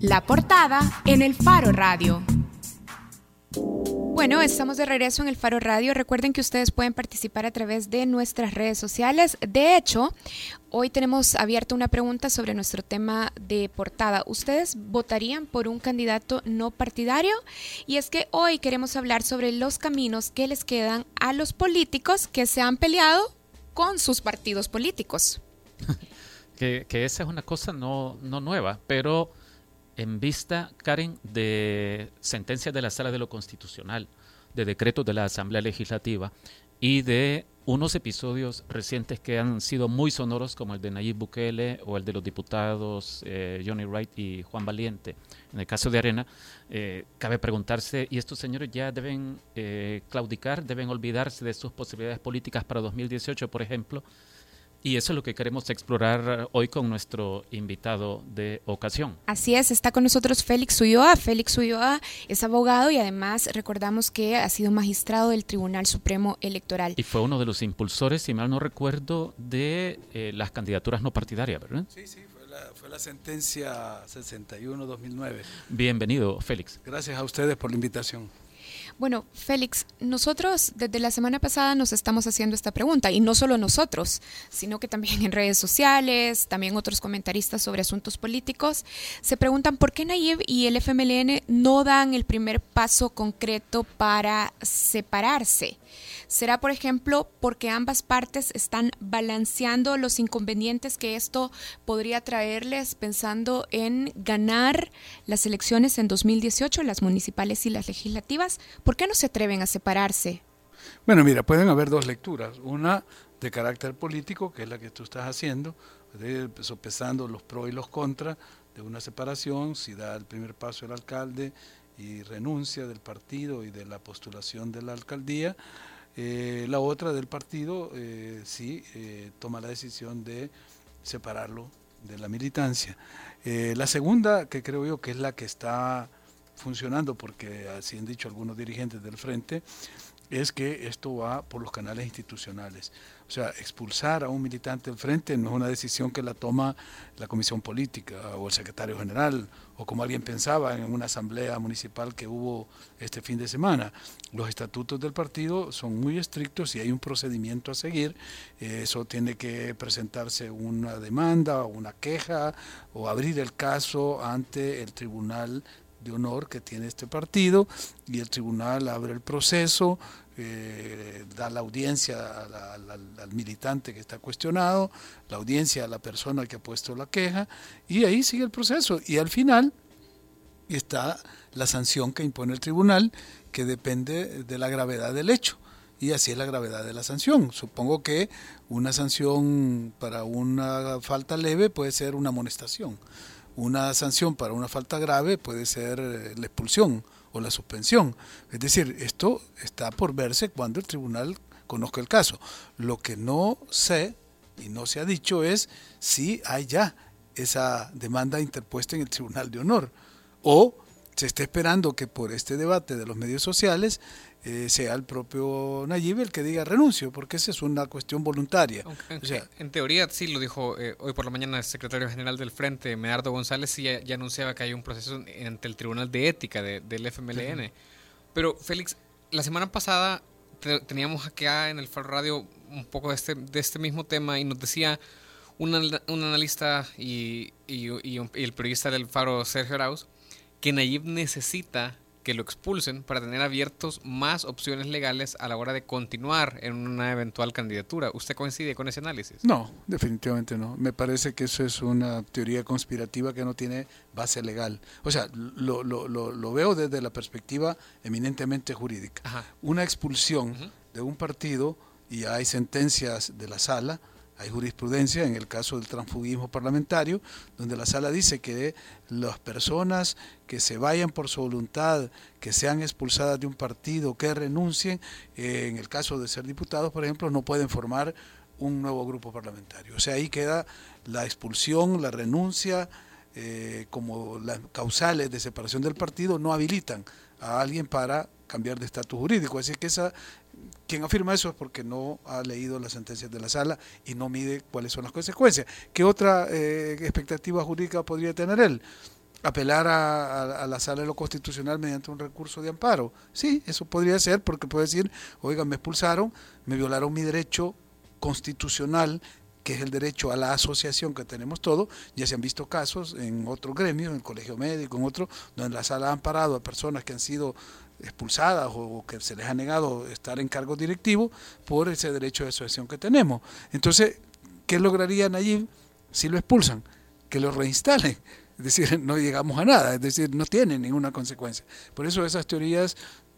La portada en el Faro Radio. Bueno, estamos de regreso en el Faro Radio. Recuerden que ustedes pueden participar a través de nuestras redes sociales. De hecho, hoy tenemos abierta una pregunta sobre nuestro tema de portada. ¿Ustedes votarían por un candidato no partidario? Y es que hoy queremos hablar sobre los caminos que les quedan a los políticos que se han peleado con sus partidos políticos. que, esa es una cosa no, no nueva, pero en vista, Karen, de sentencias de la Sala de lo Constitucional, de decretos de la Asamblea Legislativa y de unos episodios recientes que han sido muy sonoros, como el de Nayib Bukele o el de los diputados eh, Johnny Wright y Juan Valiente. En el caso de Arena, eh, cabe preguntarse, ¿y estos señores ya deben eh, claudicar, deben olvidarse de sus posibilidades políticas para 2018, por ejemplo? Y eso es lo que queremos explorar hoy con nuestro invitado de ocasión. Así es, está con nosotros Félix Ulloa. Félix Ulloa es abogado y además recordamos que ha sido magistrado del Tribunal Supremo Electoral. Y fue uno de los impulsores, si mal no recuerdo, de eh, las candidaturas no partidarias, ¿verdad? Sí, sí, fue la, fue la sentencia 61-2009. Bienvenido, Félix. Gracias a ustedes por la invitación. Bueno, Félix, nosotros desde la semana pasada nos estamos haciendo esta pregunta, y no solo nosotros, sino que también en redes sociales, también otros comentaristas sobre asuntos políticos, se preguntan por qué Nayib y el FMLN no dan el primer paso concreto para separarse. ¿Será, por ejemplo, porque ambas partes están balanceando los inconvenientes que esto podría traerles pensando en ganar las elecciones en 2018, las municipales y las legislativas? ¿Por qué no se atreven a separarse? Bueno, mira, pueden haber dos lecturas. Una de carácter político, que es la que tú estás haciendo, sopesando los pros y los contras de una separación, si da el primer paso el alcalde y renuncia del partido y de la postulación de la alcaldía, eh, la otra del partido eh, sí eh, toma la decisión de separarlo de la militancia. la segunda, que creo yo que es la que está funcionando, porque así han dicho algunos dirigentes del frente, es que esto va por los canales institucionales. O sea, expulsar a un militante del frente no es una decisión que la toma la comisión política o el secretario general o como alguien pensaba en una asamblea municipal que hubo este fin de semana. Los estatutos del partido son muy estrictos y hay un procedimiento a seguir. Eso tiene que presentarse una demanda o una queja o abrir el caso ante el tribunal honor que tiene este partido y el tribunal abre el proceso, eh, da la audiencia al, militante que está cuestionado, la audiencia a la persona que ha puesto la queja y ahí sigue el proceso. Y al final está la sanción que impone el tribunal que depende de la gravedad del hecho. Y así es la gravedad de la sanción. Supongo que una sanción para una falta leve puede ser una amonestación una sanción para una falta grave puede ser eh, la expulsión o la suspensión. Es decir, esto está por verse cuando el tribunal conozca el caso. Lo que no sé y no se ha dicho es si hay ya esa demanda interpuesta en el Tribunal de Honor o se está esperando que por este debate de los medios sociales eh, sea el propio Nayib el que diga renuncio, porque esa es una cuestión voluntaria. en teoría, sí, lo dijo eh, hoy por la mañana el secretario general del Frente, Medardo González, sí ya, anunciaba que hay un proceso ante el Tribunal de Ética del FMLN. Pero, Félix, la semana pasada teníamos acá en el Faro Radio un poco de este, de este mismo tema y nos decía un, un analista y, y, y, el periodista del Faro, Sergio Arauz, que Nayib necesita que lo expulsen para tener abiertos más opciones legales a la hora de continuar en una eventual candidatura. ¿Usted coincide con ese análisis? No, definitivamente no. Me parece que eso es una teoría conspirativa que no tiene base legal. O sea, lo, lo, lo, veo desde la perspectiva eminentemente jurídica. Una expulsión de un partido, y hay sentencias de la sala, hay jurisprudencia en el caso del transfugismo parlamentario, donde la sala dice que las personas que se vayan por su voluntad, que sean expulsadas de un partido, que renuncien, eh, en el caso de ser diputados, por ejemplo, no pueden formar un nuevo grupo parlamentario. O sea, ahí queda la expulsión, la renuncia, eh, como las causales de separación del partido no habilitan a alguien para cambiar de estatus jurídico. Así que esa quien afirma eso es porque no ha leído las sentencias de la sala y no mide cuáles son las consecuencias. ¿Qué otra eh, expectativa jurídica podría tener él? apelar a, la sala de lo constitucional mediante un recurso de amparo. Sí, eso podría ser porque puede decir, oiga, me expulsaron, me violaron mi derecho constitucional que es el derecho a la asociación que tenemos todos, ya se han visto casos en otro gremio, en el colegio médico, en otro, donde la sala ha amparado a personas que han sido expulsadas o que se les ha negado estar en cargo directivo por ese derecho de asociación que tenemos. Entonces, ¿qué lograrían allí si lo expulsan? Que lo reinstalen. Es decir, no llegamos a nada, es decir, no tienen ninguna consecuencia. Por eso esas teorías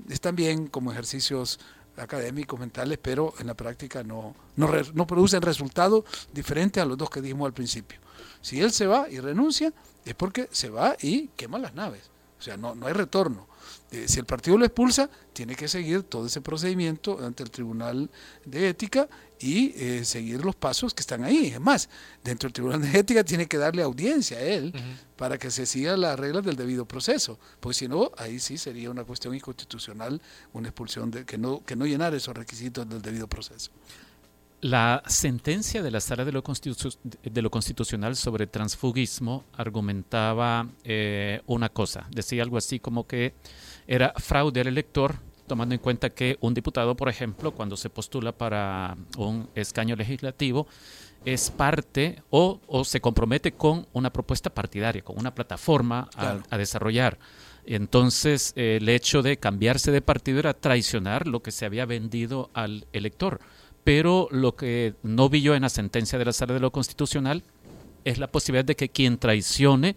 están bien como ejercicios académicos, mentales, pero en la práctica no, no, no producen resultados diferentes a los dos que dijimos al principio. Si él se va y renuncia, es porque se va y quema las naves. O sea, no, no hay retorno. Eh, si el partido lo expulsa, tiene que seguir todo ese procedimiento ante el Tribunal de Ética y eh, seguir los pasos que están ahí. Es más, dentro del Tribunal de Ética tiene que darle audiencia a él para que se siga las reglas del debido proceso, pues si no, ahí sí sería una cuestión inconstitucional, una expulsión de, que, no, que no llenara esos requisitos del debido proceso. La sentencia de la Sala de lo, de lo Constitucional sobre transfugismo argumentaba eh, una cosa, decía algo así como que era fraude al elector, tomando en cuenta que un diputado, por ejemplo, cuando se postula para un escaño legislativo, es parte o, se compromete con una propuesta partidaria, con una plataforma a, desarrollar. Entonces, el hecho de cambiarse de partido era traicionar lo que se había vendido al elector pero lo que no vi yo en la sentencia de la Sala de lo Constitucional es la posibilidad de que quien traicione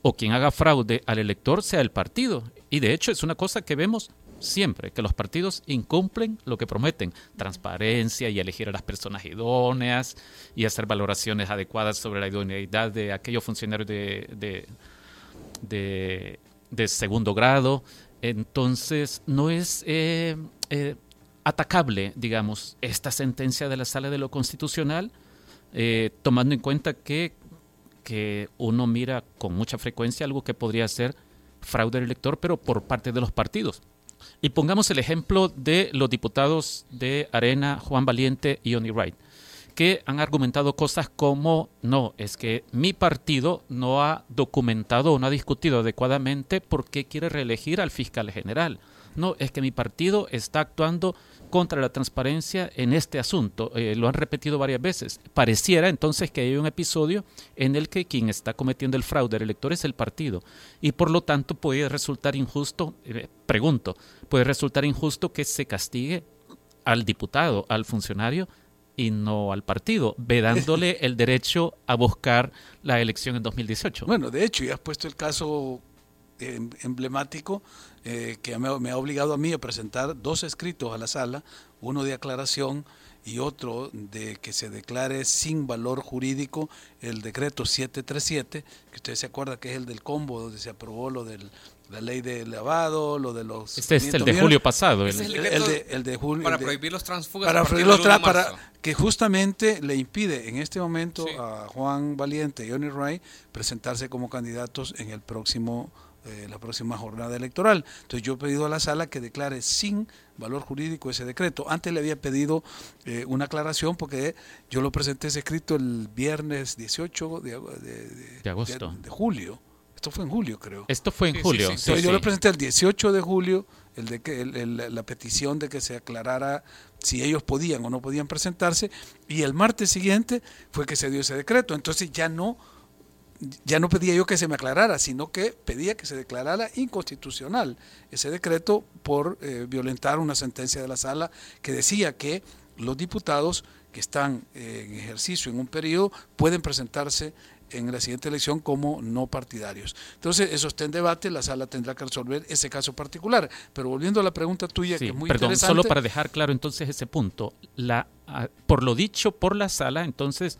o quien haga fraude al elector sea el partido. Y de hecho es una cosa que vemos siempre, que los partidos incumplen lo que prometen, transparencia y elegir a las personas idóneas y hacer valoraciones adecuadas sobre la idoneidad de aquellos funcionarios de, de, segundo grado. Entonces, no es... Eh, eh, atacable, digamos, esta sentencia de la Sala de lo Constitucional, eh, tomando en cuenta que, que uno mira con mucha frecuencia algo que podría ser fraude elector, pero por parte de los partidos. Y pongamos el ejemplo de los diputados de Arena, Juan Valiente y Oni Wright, que han argumentado cosas como, no, es que mi partido no ha documentado o no ha discutido adecuadamente por qué quiere reelegir al fiscal general. No, es que mi partido está actuando contra la transparencia en este asunto. Eh, lo han repetido varias veces. Pareciera entonces que hay un episodio en el que quien está cometiendo el fraude al elector es el partido. Y por lo tanto puede resultar injusto, eh, pregunto, puede resultar injusto que se castigue al diputado, al funcionario, y no al partido, vedándole el derecho a buscar la elección en 2018. Bueno, de hecho, ya has puesto el caso emblemático eh, que me, ha obligado a mí a presentar dos escritos a la sala, uno de aclaración y otro de que se declare sin valor jurídico el decreto 737, que ustedes se acuerdan que es el del combo, donde se aprobó lo de la ley de lavado, lo de los... Este es el de julio pasado. El, el, de, julio. Para prohibir los transfugas. Para prohibir los para que justamente le impide en este momento a Juan Valiente y Johnny Ray presentarse como candidatos en el próximo eh, la próxima jornada electoral. Entonces yo he pedido a la sala que declare sin valor jurídico ese decreto. Antes le había pedido eh, una aclaración porque yo lo presenté ese escrito el viernes 18 de, de, agosto. De, julio. Esto fue en julio, creo. Esto fue en julio. yo lo presenté el 18 de julio, el de que la petición de que se aclarara si ellos podían o no podían presentarse, y el martes siguiente fue que se dio ese decreto. Entonces ya no ya no pedía yo que se me aclarara, sino que pedía que se declarara inconstitucional ese decreto por eh, violentar una sentencia de la sala que decía que los diputados que están eh, en ejercicio en un periodo pueden presentarse en la siguiente elección como no partidarios. Entonces, eso está en debate, la sala tendrá que resolver ese caso particular. Pero volviendo a la pregunta tuya, que es muy perdón, interesante. Solo para dejar claro entonces ese punto, la, ah, por lo dicho por la sala, entonces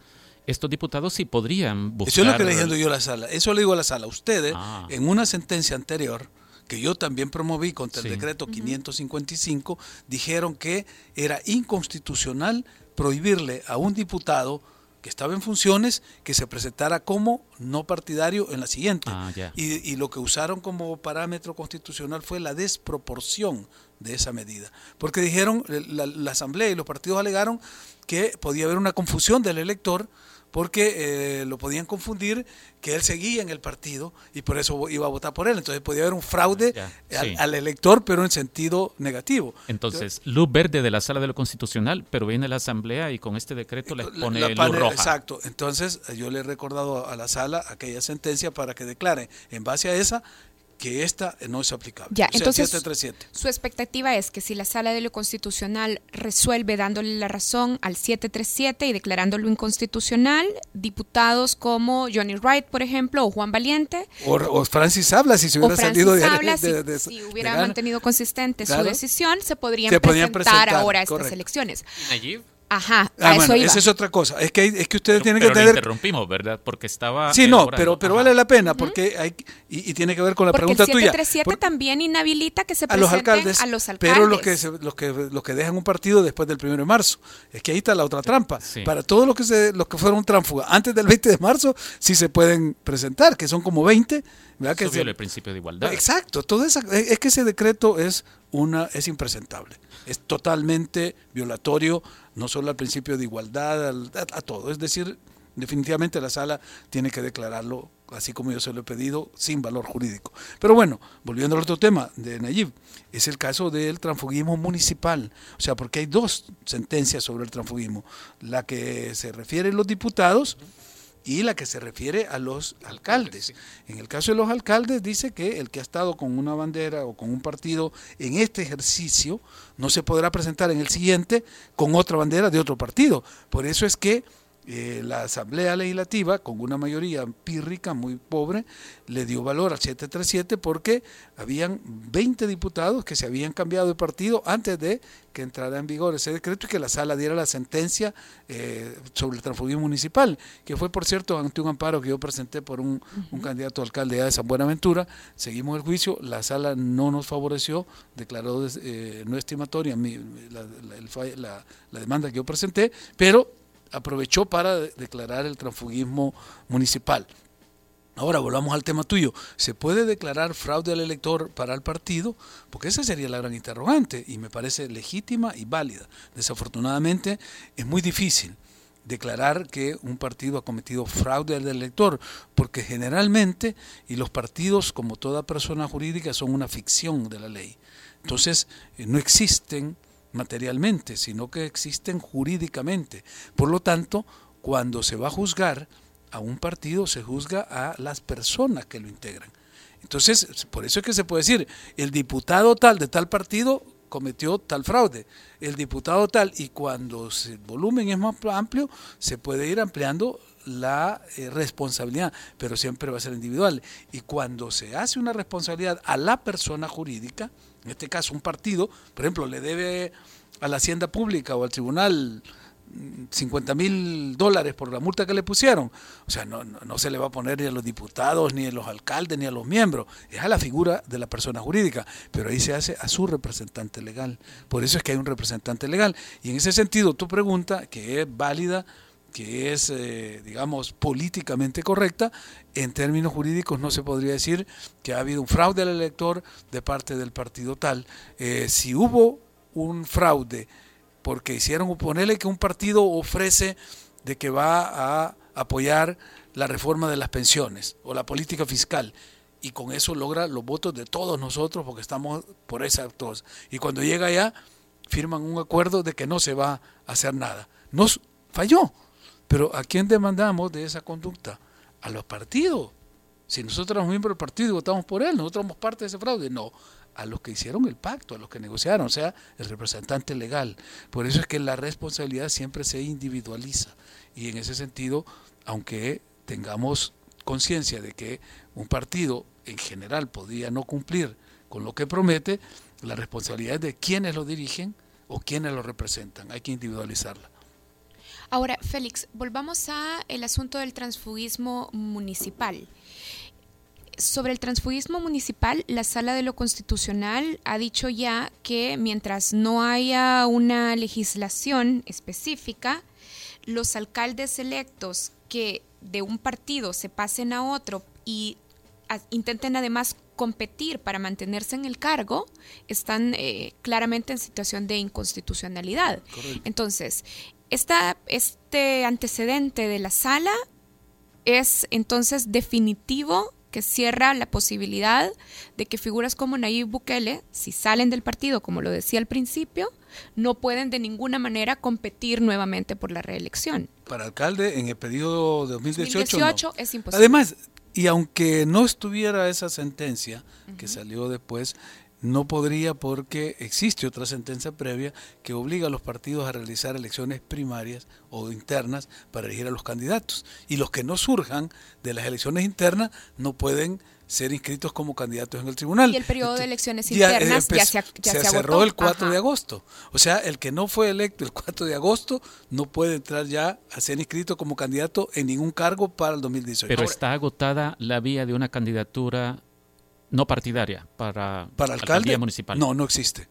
estos diputados sí podrían buscar... Eso es lo que le diciendo yo a la sala. Eso le digo a la sala. Ustedes, ah. en una sentencia anterior, que yo también promoví contra el decreto 555, dijeron que era inconstitucional prohibirle a un diputado que estaba en funciones que se presentara como no partidario en la siguiente. Ah, y, lo que usaron como parámetro constitucional fue la desproporción de esa medida. Porque dijeron, la, la Asamblea y los partidos alegaron que podía haber una confusión del elector porque eh, lo podían confundir que él seguía en el partido y por eso iba a votar por él. Entonces podía haber un fraude Ya, al, sí. al elector, pero en sentido negativo. Entonces, luz verde de la sala de lo constitucional, pero viene la asamblea y con este decreto les La- pone la luz pane- roja. Exacto. Entonces yo le he recordado a la sala aquella sentencia para que declare en base a esa que esta no es aplicable. Ya, O sea, entonces 737. su expectativa es que si la sala de lo constitucional resuelve dándole la razón al 737 y declarándolo inconstitucional, diputados como Johnny Wright, por ejemplo, o Juan Valiente, O, o Francis habla si se hubiera salido de, Habla, de- de- si, de- si hubiera mantenido consistente Claro. su decisión, se podrían, Se presentar, presentar, ahora a estas correcto. elecciones. ¿Y Nayib? Ajá, Ah, a bueno, eso iba. esa es otra cosa. Es que, hay- es que ustedes Pero, tienen pero que tener... interrumpimos, ¿verdad? Porque estaba. Sí, no, pero, pero Ajá. vale la pena porque hay y, y tiene que ver con la Porque el pregunta tuya. 737 Por- también inhabilita que se a los presenten alcaldes, a los alcaldes. pero los que, se- los que los que dejan un partido después del primero de marzo. Es que ahí está la otra trampa. Sí. Para todos los que se los que fueron tránsfugas antes del 20 de marzo sí se pueden presentar, que son como 20, ¿verdad? Que se- el principio de igualdad. Exacto, todo esa, es que ese decreto es una es impresentable, es totalmente violatorio no solo al principio de igualdad, al- a, a todo, es decir, definitivamente la sala tiene que declararlo así como yo se lo he pedido sin valor jurídico. Pero bueno, volviendo al otro tema de Nayib, es el caso del transfugismo municipal, o sea, porque hay dos sentencias sobre el transfugismo, la que se refiere los diputados y la que se refiere a los alcaldes. En el caso de los alcaldes dice que el que ha estado con una bandera o con un partido en este ejercicio no se podrá presentar en el siguiente con otra bandera de otro partido. Por eso es que eh, la Asamblea Legislativa, con una mayoría pírrica, muy pobre, le dio valor al 737 porque habían 20 diputados que se habían cambiado de partido antes de que entrara en vigor ese decreto y que la sala diera la sentencia eh, sobre el transfugismo municipal, que fue, por cierto, ante un amparo que yo presenté por un, un candidato a alcalde de San Buenaventura. Seguimos el juicio, la sala no nos favoreció, declaró eh, no estimatoria mi, la, la, el fall- la- la demanda que yo presenté, pero aprovechó para de- declarar el transfugismo municipal. Ahora volvamos al tema tuyo. ¿Se puede declarar fraude al elector para el partido? Porque esa sería la gran interrogante y me parece legítima y válida. Desafortunadamente es muy difícil declarar que un partido ha cometido fraude al elector, porque generalmente, y los partidos como toda persona jurídica son una ficción de la ley. Entonces, eh, no existen materialmente, sino que existen jurídicamente. Por lo tanto, cuando se va a juzgar a un partido, se juzga a las personas que lo integran. Entonces, por eso es que se puede decir, el diputado tal de tal partido cometió tal fraude, el diputado tal, y cuando el volumen es más amplio, se puede ir ampliando la eh, responsabilidad, pero siempre va a ser individual. Y cuando se hace una responsabilidad a la persona jurídica, en este caso un partido, por ejemplo, le debe a la hacienda pública o al tribunal 50 mil dólares por la multa que le pusieron. O sea, no, no, no, se le va a poner ni a los diputados, ni a los alcaldes, ni a los miembros. Es a la figura de la persona jurídica. Pero ahí se hace a su representante legal. Por eso es que hay un representante legal. Y en ese sentido, tu pregunta, que es válida, que es, eh, digamos, políticamente correcta, en términos jurídicos no se podría decir que ha habido un fraude al elector de parte del partido tal. Eh, si hubo un fraude, porque hicieron ponerle que un partido ofrece de que va a apoyar la reforma de las pensiones o la política fiscal y con eso logra los votos de todos nosotros porque estamos por esa cosa. Y cuando llega allá firman un acuerdo de que no se va a hacer nada. Nos falló. Pero ¿a quién demandamos de esa conducta? A los partidos. Si nosotros somos miembros del partido y votamos por él, nosotros somos parte de ese fraude. No, a los que hicieron el pacto, a los que negociaron, o sea, el representante legal. Por eso es que la responsabilidad siempre se individualiza. Y en ese sentido, aunque tengamos conciencia de que un partido en general podría no cumplir con lo que promete, la responsabilidad es de quienes lo dirigen o quienes lo representan. Hay que individualizarla. Ahora, Félix, volvamos a el asunto del transfugismo municipal. Sobre el transfugismo municipal, la Sala de lo Constitucional ha dicho ya que mientras no haya una legislación específica, los alcaldes electos que de un partido se pasen a otro y a, intenten además competir para mantenerse en el cargo, están eh, claramente en situación de inconstitucionalidad. Correcto. Entonces, esta, este antecedente de la sala es entonces definitivo que cierra la posibilidad de que figuras como Nayib Bukele, si salen del partido, como lo decía al principio, no pueden de ninguna manera competir nuevamente por la reelección. Para alcalde en el periodo de 2018, 2018 no. es imposible. Además, y aunque no estuviera esa sentencia que salió después, no podría porque existe otra sentencia previa que obliga a los partidos a realizar elecciones primarias o internas para elegir a los candidatos. Y los que no surjan de las elecciones internas no pueden ser inscritos como candidatos en el tribunal. Y el periodo de elecciones Ya, eh, internas ya, se, ya se se cerró el 4 Ajá. de agosto. O sea, el que no fue electo el 4 de agosto no puede entrar ya a ser inscrito como candidato en ningún cargo para el 2018. Pero Ahora, está agotada la vía de una candidatura no partidaria para, para alcaldía alcalde municipal. no, no existe.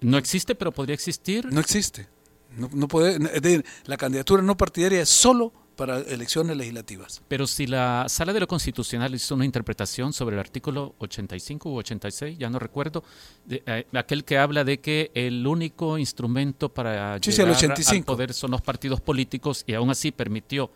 No existe, pero podría existir. No existe. No, no puede, es decir, la candidatura no partidaria es solo para elecciones legislativas. Pero si la Sala de lo Constitucional hizo una interpretación sobre el artículo 85 u 86, ya no recuerdo, de, eh, aquel que habla de que el único instrumento para Sí, sí, llegar 85. al poder son los partidos políticos y aún así permitió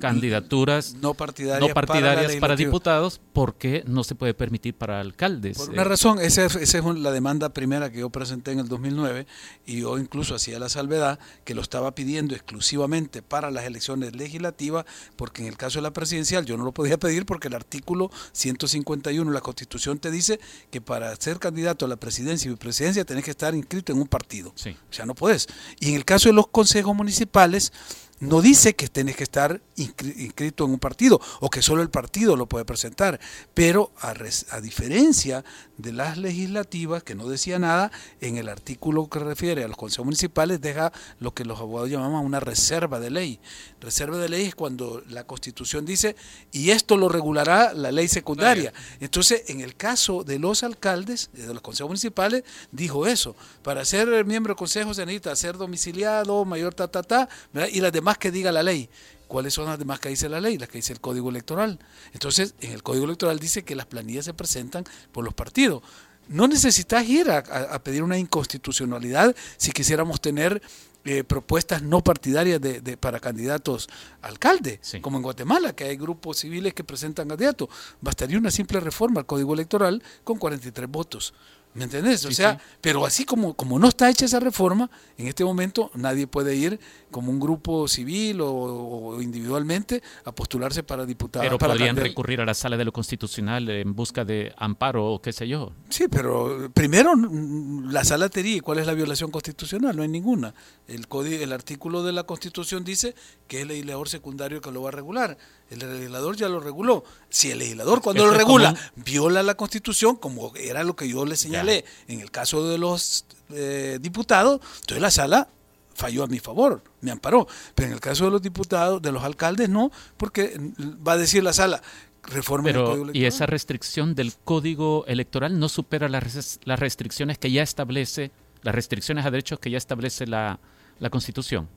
candidaturas No partidarias, no partidarias la para, diputados, ¿por qué no se puede permitir para alcaldes? Por Eh, una razón, esa, es- esa es la demanda primera que yo presenté en el 2009 y yo incluso hacía la salvedad que lo estaba pidiendo exclusivamente para las elecciones legislativas porque en el caso de la presidencial yo no lo podía pedir porque el artículo 151 de la Constitución te dice que para ser candidato a la presidencia y vicepresidencia tenés que estar inscrito en un partido. Sí. O sea, no puedes. Y en el caso de los consejos municipales, no dice que tenés que estar inscri- inscrito en un partido o que solo el partido lo puede presentar. Pero a, res- a diferencia de las legislativas, que no decía nada, en el artículo que refiere a los consejos municipales deja lo que los abogados llamaban una reserva de ley. Reserva de ley es cuando la constitución dice, y esto lo regulará la ley secundaria. Entonces, en el caso de los alcaldes, de los consejos municipales, dijo eso. Para ser miembro del consejo se necesita ser domiciliado, mayor ta, ta, ta, ¿verdad? y las demás que diga la ley. ¿Cuáles son las demás que dice la ley? Las que dice el Código Electoral. Entonces, en el Código Electoral dice que las planillas se presentan por los partidos. No necesitas ir a, a- a pedir una inconstitucionalidad si quisiéramos tener eh, propuestas no partidarias de, de- para candidatos a alcalde, Sí. como en Guatemala, que hay grupos civiles que presentan candidatos. Bastaría una simple reforma al Código Electoral con 43 votos. ¿Me entendés? O sea, sí. pero así como, como no está hecha esa reforma, en este momento nadie puede ir como un grupo civil o, o individualmente a postularse para diputado. pero para podrían recurrir a la Sala de lo Constitucional en busca de amparo o qué sé yo. Sí, pero primero mm, la sala te dice cuál es la violación constitucional, no hay ninguna. El código, el artículo de la Constitución dice que es el legislador secundario que lo va a regular. El legislador ya lo reguló. Si el legislador cuando Eso lo regula viola la Constitución, como era lo que yo le señalé en el caso de los eh, diputados, entonces la sala falló a mi favor, me amparó. Pero en el caso de los diputados, de los alcaldes, no, porque va a decir la sala, reforma el Pero, código y esa electoral. restricción del código electoral no supera las, las restricciones que ya establece, las restricciones a derechos que ya establece la, la Constitución.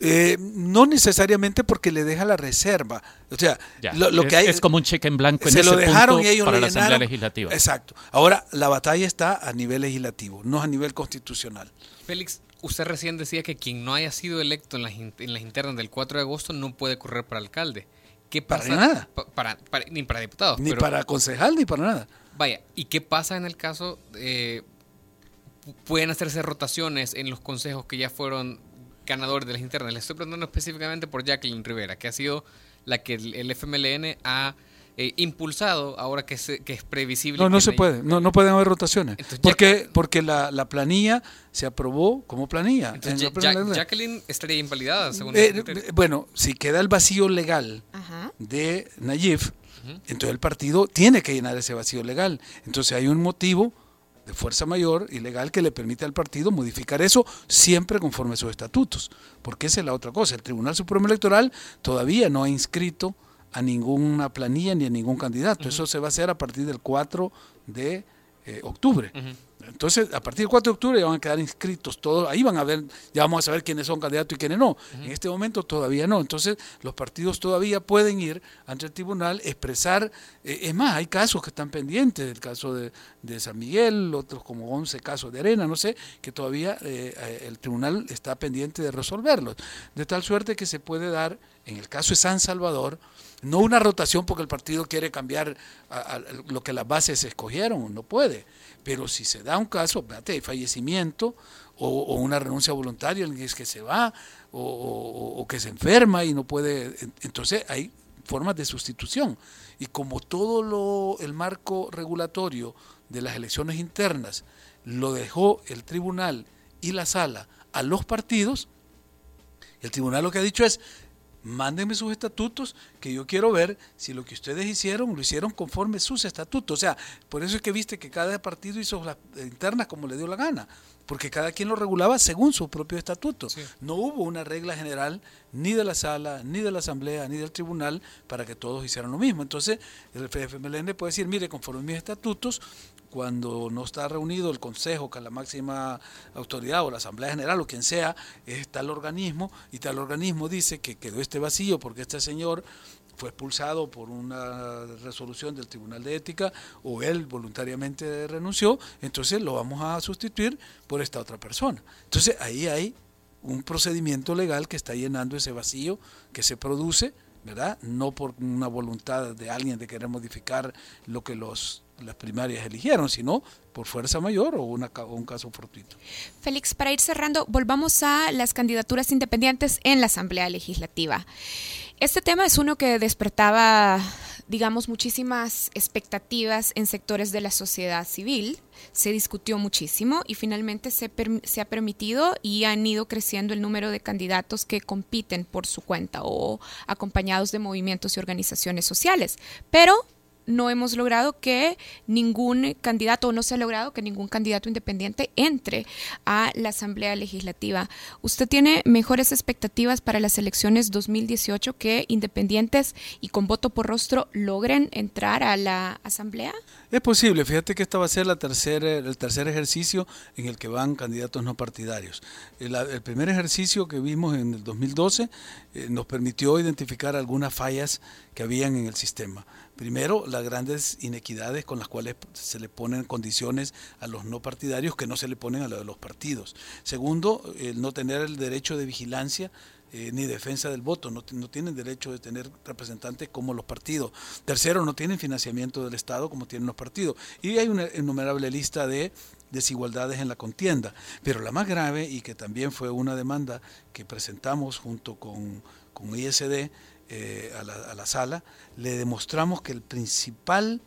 Eh, no necesariamente porque le deja la reserva. O sea, Ya, lo, lo es, que hay es como un cheque en blanco en se ese lo dejaron punto y ellos para lo la Asamblea. Legislativa. Exacto. Ahora, la batalla está a nivel legislativo, no a nivel constitucional. Félix, usted recién decía que quien no haya sido electo en las, en las internas del 4 de agosto no puede correr para alcalde. ¿Qué Para pasa? nada. Pa- para- para- ni para diputados. Ni pero- para concejal ni para nada. Vaya, ¿y qué pasa en el caso? eh, pu- pueden hacerse rotaciones en los consejos que ya fueron ganadores de las internas. Le estoy preguntando específicamente por Jacqueline Rivera, que ha sido la que el, el FMLN ha eh, impulsado ahora que, se- que es previsible. No, no se puede, no, no pueden haber rotaciones. Entonces, porque porque la, la planilla se aprobó como planilla. Entonces, En Jacqueline estaría invalidada, según Eh, eh, bueno, si queda el vacío legal Ajá. de Nayib, entonces el partido tiene que llenar ese vacío legal. Entonces hay un motivo de fuerza mayor y legal que le permite al partido modificar eso siempre conforme a sus estatutos. Porque esa es la otra cosa. El Tribunal Supremo Electoral todavía no ha inscrito a ninguna planilla ni a ningún candidato. Eso se va a hacer a partir del 4 de eh, octubre. Entonces, a partir del 4 de octubre ya van a quedar inscritos todos, ahí van a ver, ya vamos a saber quiénes son candidatos y quiénes no. En este momento todavía no. Entonces, los partidos todavía pueden ir ante el tribunal, expresar, eh, es más, hay casos que están pendientes, el caso de, de, San Miguel, otros como 11 casos de Arena, no sé, que todavía eh, eh, el tribunal está pendiente de resolverlos. De tal suerte que se puede dar, en el caso de San Salvador, no una rotación porque el partido quiere cambiar a, lo que las bases escogieron, no puede. Pero si se da un caso, de fallecimiento o, o, una renuncia voluntaria, alguien es que se va o, o, o, que se enferma y no puede, entonces hay formas de sustitución. Y como todo lo, el marco regulatorio de las elecciones internas lo dejó el tribunal y la sala a los partidos, el tribunal lo que ha dicho es, mándenme sus estatutos, que yo quiero ver si lo que ustedes hicieron lo hicieron conforme sus estatutos. O sea, por eso es que viste que cada partido hizo las internas como le dio la gana, porque cada quien lo regulaba según su propio estatuto. Sí. No hubo una regla general ni de la sala, ni de la asamblea, ni del tribunal para que todos hicieran lo mismo. Entonces, el FMLN puede decir, mire, conforme mis estatutos, cuando no está reunido el Consejo, que es la máxima autoridad, o la Asamblea General, o quien sea, es tal organismo, y tal organismo dice que quedó este vacío porque este señor fue expulsado por una resolución del Tribunal de Ética o él voluntariamente renunció, entonces lo vamos a sustituir por esta otra persona. Entonces ahí hay un procedimiento legal que está llenando ese vacío que se produce, ¿verdad? No por una voluntad de alguien de querer modificar lo que los las primarias eligieron, sino por fuerza mayor o, un caso fortuito. Félix, para ir cerrando, volvamos a las candidaturas independientes en la Asamblea Legislativa. Este tema es uno que despertaba, digamos, muchísimas expectativas en sectores de la sociedad civil. Se discutió muchísimo y finalmente se, se, ha permitido y han ido creciendo el número de candidatos que compiten por su cuenta o acompañados de movimientos y organizaciones sociales. Pero no hemos logrado que ningún candidato, o no se ha logrado que ningún candidato independiente entre a la Asamblea Legislativa. ¿Usted tiene mejores expectativas para las elecciones 2018 que independientes y con voto por rostro logren entrar a la Asamblea? Es posible, fíjate que esta va a ser la el tercer ejercicio en el que van candidatos no partidarios. El, el primer ejercicio que vimos en el 2012 eh, nos permitió identificar algunas fallas que habían en el sistema. Primero, las grandes inequidades con las cuales se le ponen condiciones a los no partidarios que no se le ponen a los partidos. Segundo, el no tener el derecho de vigilancia eh, ni defensa del voto, no, no, tienen derecho de tener representantes como los partidos. Tercero, no tienen financiamiento del Estado como tienen los partidos. Y hay una innumerable lista de desigualdades en la contienda. Pero la más grave, y que también fue una demanda que presentamos junto con, con ISD, eh, a, la, a, la, sala, le demostramos que el principal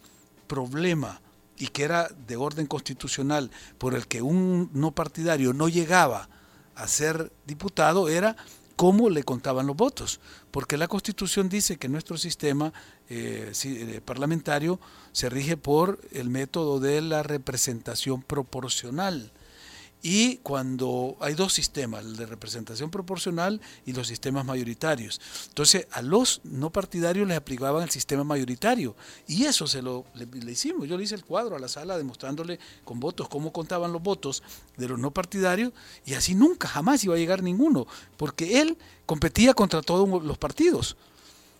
problema y que era de orden constitucional por el que un no partidario no llegaba a ser diputado era cómo le contaban los votos, porque la Constitución dice que nuestro sistema eh, parlamentario se rige por el método de la representación proporcional. Y cuando hay dos sistemas, el de representación proporcional y los sistemas mayoritarios. Entonces, a los no partidarios les aplicaban el sistema mayoritario. Y eso se lo le, le, hicimos. Yo le hice el cuadro a la sala demostrándole con votos cómo contaban los votos de los no partidarios. Y así nunca, jamás iba a llegar ninguno. Porque él competía contra todos los partidos.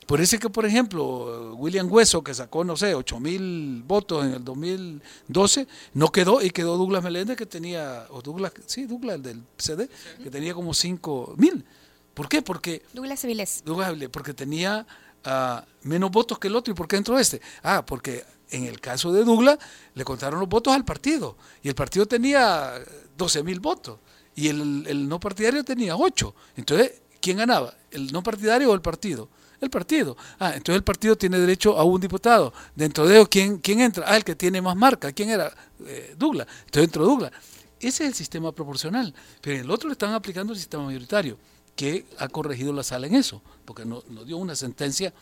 Por eso es que, por ejemplo, William Hueso, que sacó, no sé, 8 mil votos en el 2012, no quedó y quedó Douglas Meléndez, que tenía, o Douglas, sí, Douglas, del CD, que tenía como 5 mil. ¿Por qué? Porque... Douglas Avilés. Douglas Avilés, porque tenía uh, menos votos que el otro. ¿Y por qué entró este? Ah, porque en el caso de Douglas le contaron los votos al partido. Y el partido tenía 12 mil votos. Y el, el no partidario tenía 8. Entonces, ¿quién ganaba? ¿El no partidario o el partido? El partido. Ah, entonces el partido tiene derecho a un diputado. Dentro de ellos, ¿quién, quién entra? Ah, el que tiene más marca. ¿Quién era? Eh, Douglas. Entonces entró Douglas. Ese es el sistema proporcional. Pero en el otro le están aplicando el sistema mayoritario, que ha corregido la sala en eso, porque nos no dio una sentencia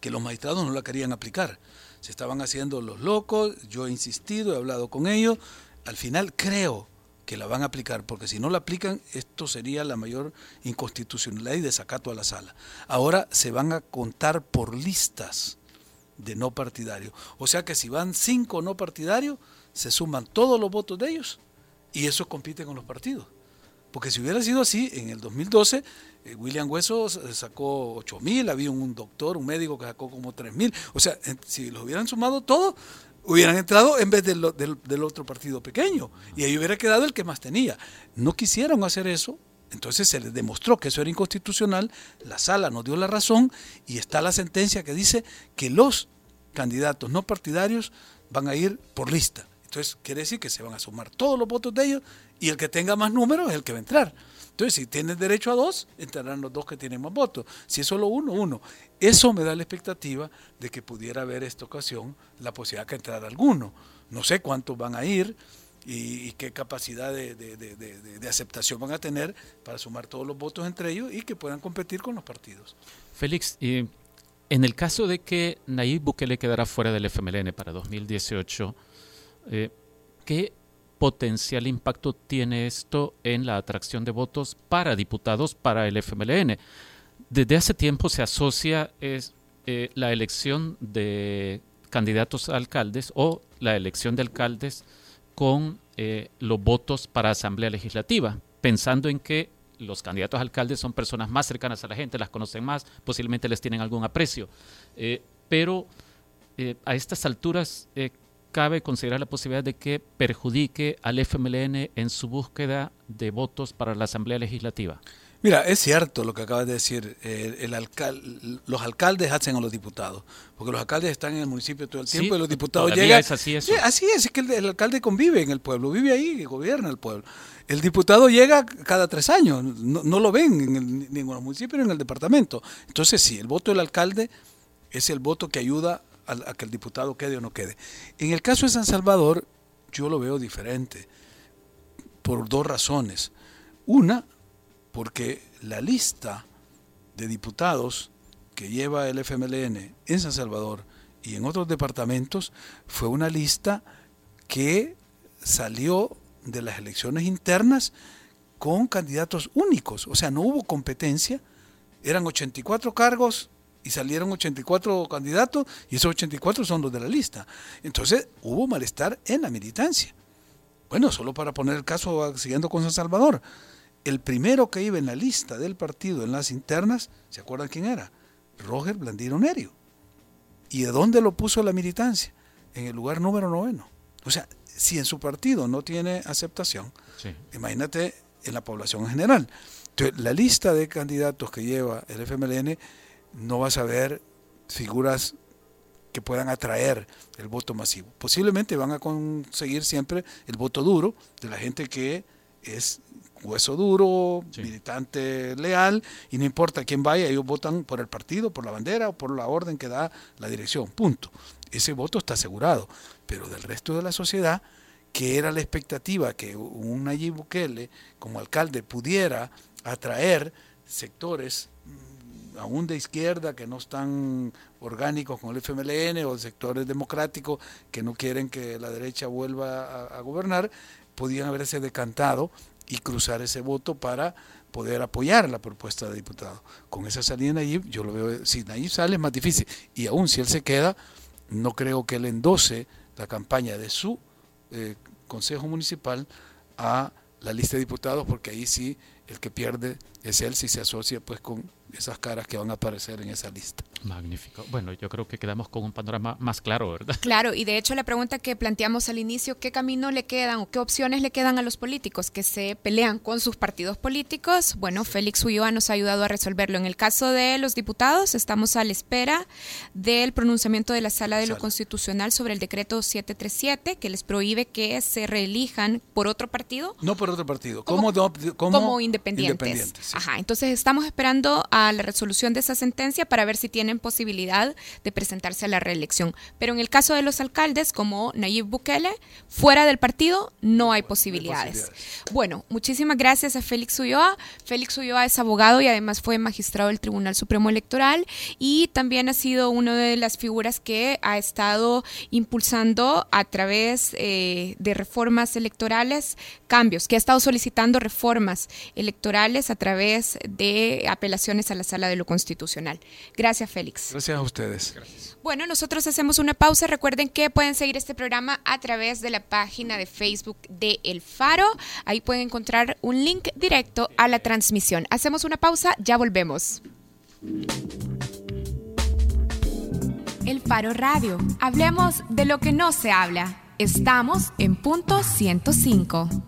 que los magistrados no la querían aplicar. Se estaban haciendo los locos, yo he insistido, he hablado con ellos. Al final creo que la van a aplicar, porque si no la aplican, esto sería la mayor inconstitucionalidad y desacato a la sala. Ahora se van a contar por listas, de no partidarios. O sea que si van cinco no partidarios, se suman todos los votos de ellos y eso compite con los partidos. Porque si hubiera sido así, en el 2012 eh, William Hueso sacó 8 mil, había un doctor, un médico que sacó como 3 mil. O sea, si los hubieran sumado todos, hubieran entrado en vez del, otro partido pequeño y ahí hubiera quedado el que más tenía. No quisieron hacer eso, entonces se les demostró que eso era inconstitucional, la sala nos dio la razón y está la sentencia que dice que los candidatos no partidarios van a ir por lista. Entonces quiere decir que se van a sumar todos los votos de ellos y el que tenga más números es el que va a entrar. Entonces, si tienes derecho a dos, entrarán los dos que tienen más votos. Si es solo uno, uno. Eso me da la expectativa de que pudiera haber esta ocasión la posibilidad de que entrara alguno. No sé cuántos van a ir y, qué capacidad de, aceptación van a tener para sumar todos los votos entre ellos y que puedan competir con los partidos. Félix, en el caso de que Nayib Bukele quedara fuera del FMLN para 2018, eh, ¿qué potencial impacto tiene esto en la atracción de votos para diputados para el FMLN. Desde hace tiempo se asocia es, eh, la elección de candidatos a alcaldes o la elección de alcaldes con eh, los votos para asamblea legislativa, pensando en que los candidatos a alcaldes son personas más cercanas a la gente, las conocen más, posiblemente les tienen algún aprecio. Eh, pero a estas alturas, cabe considerar la posibilidad de que perjudique al FMLN en su búsqueda de votos para la Asamblea Legislativa? Mira, es cierto lo que acabas de decir. El, los alcaldes hacen a los diputados, porque los alcaldes están en el municipio todo el tiempo y los diputados llegan. Es así, eso. así es, es que el, alcalde convive en el pueblo, vive ahí, gobierna el pueblo. El diputado llega cada tres años, no, lo ven en el, ni en los municipios ni en el departamento. Entonces, sí, el voto del alcalde es el voto que ayuda a, que el diputado quede o no quede. En el caso de San Salvador, yo lo veo diferente, por dos razones. Una, porque la lista de diputados que lleva el FMLN en San Salvador y en otros departamentos fue una lista que salió de las elecciones internas con candidatos únicos, o sea, no hubo competencia, eran 84 cargos y salieron 84 candidatos y esos 84 son los de la lista. Entonces hubo malestar en la militancia. Bueno, solo para poner el caso siguiendo con San Salvador, el primero que iba en la lista del partido en las internas, ¿se acuerdan quién era? Roger Blandino Nerio. ¿Y de dónde lo puso la militancia? En el lugar número noveno. O sea, si en su partido no tiene aceptación, imagínate en la población en general. Entonces, la lista de candidatos que lleva el FMLN no vas a ver figuras que puedan atraer el voto masivo. Posiblemente van a conseguir siempre el voto duro de la gente que es hueso duro, militante leal, y no importa quién vaya, ellos votan por el partido, por la bandera o por la orden que da la dirección, punto. Ese voto está asegurado, pero del resto de la sociedad, que era la expectativa que un Nayib Bukele como alcalde pudiera atraer sectores aún de izquierda, que no están orgánicos con el FMLN o sectores democráticos que no quieren que la derecha vuelva a, gobernar, podían haberse decantado y cruzar ese voto para poder apoyar la propuesta de diputado. Con esa salida de Nayib, yo lo veo, si Nayib sale es más difícil. Y aún si él se queda, no creo que él endose la campaña de su eh, Consejo Municipal a la lista de diputados, porque ahí sí el que pierde es él si se asocia pues con esas caras que van a aparecer en esa lista. Magnífico. Bueno, yo creo que quedamos con un panorama más claro, ¿verdad? Claro, y de hecho la pregunta que planteamos al inicio, ¿qué camino le quedan o qué opciones le quedan a los políticos que se pelean con sus partidos políticos? Bueno, Félix Ulloa nos ha ayudado a resolverlo. En el caso de los diputados, estamos a la espera del pronunciamiento de la Sala de lo Constitucional sobre el decreto 737 que les prohíbe que se reelijan por otro partido. No por otro partido, como, como, independientes. Ajá, entonces estamos esperando a la resolución de esa sentencia para ver si tienen posibilidad de presentarse a la reelección. Pero en el caso de los alcaldes, como Nayib Bukele, fuera del partido no hay posibilidades. Bueno, muchísimas gracias a Félix Ulloa. Félix Ulloa es abogado y además fue magistrado del Tribunal Supremo Electoral y también ha sido una de las figuras que ha estado impulsando a través eh, de reformas electorales cambios, que ha estado solicitando reformas electorales a través de apelaciones a la Sala de lo Constitucional. Gracias, Félix. Gracias a ustedes. Bueno, nosotros hacemos una pausa. Recuerden que pueden seguir este programa a través de la página de Facebook de El Faro. Ahí pueden encontrar un link directo a la transmisión. Hacemos una pausa, ya volvemos. El Faro Radio. Hablemos de lo que no se habla. Estamos en punto 105.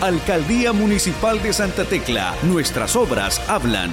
Alcaldía Municipal de Santa Tecla. Nuestras obras hablan.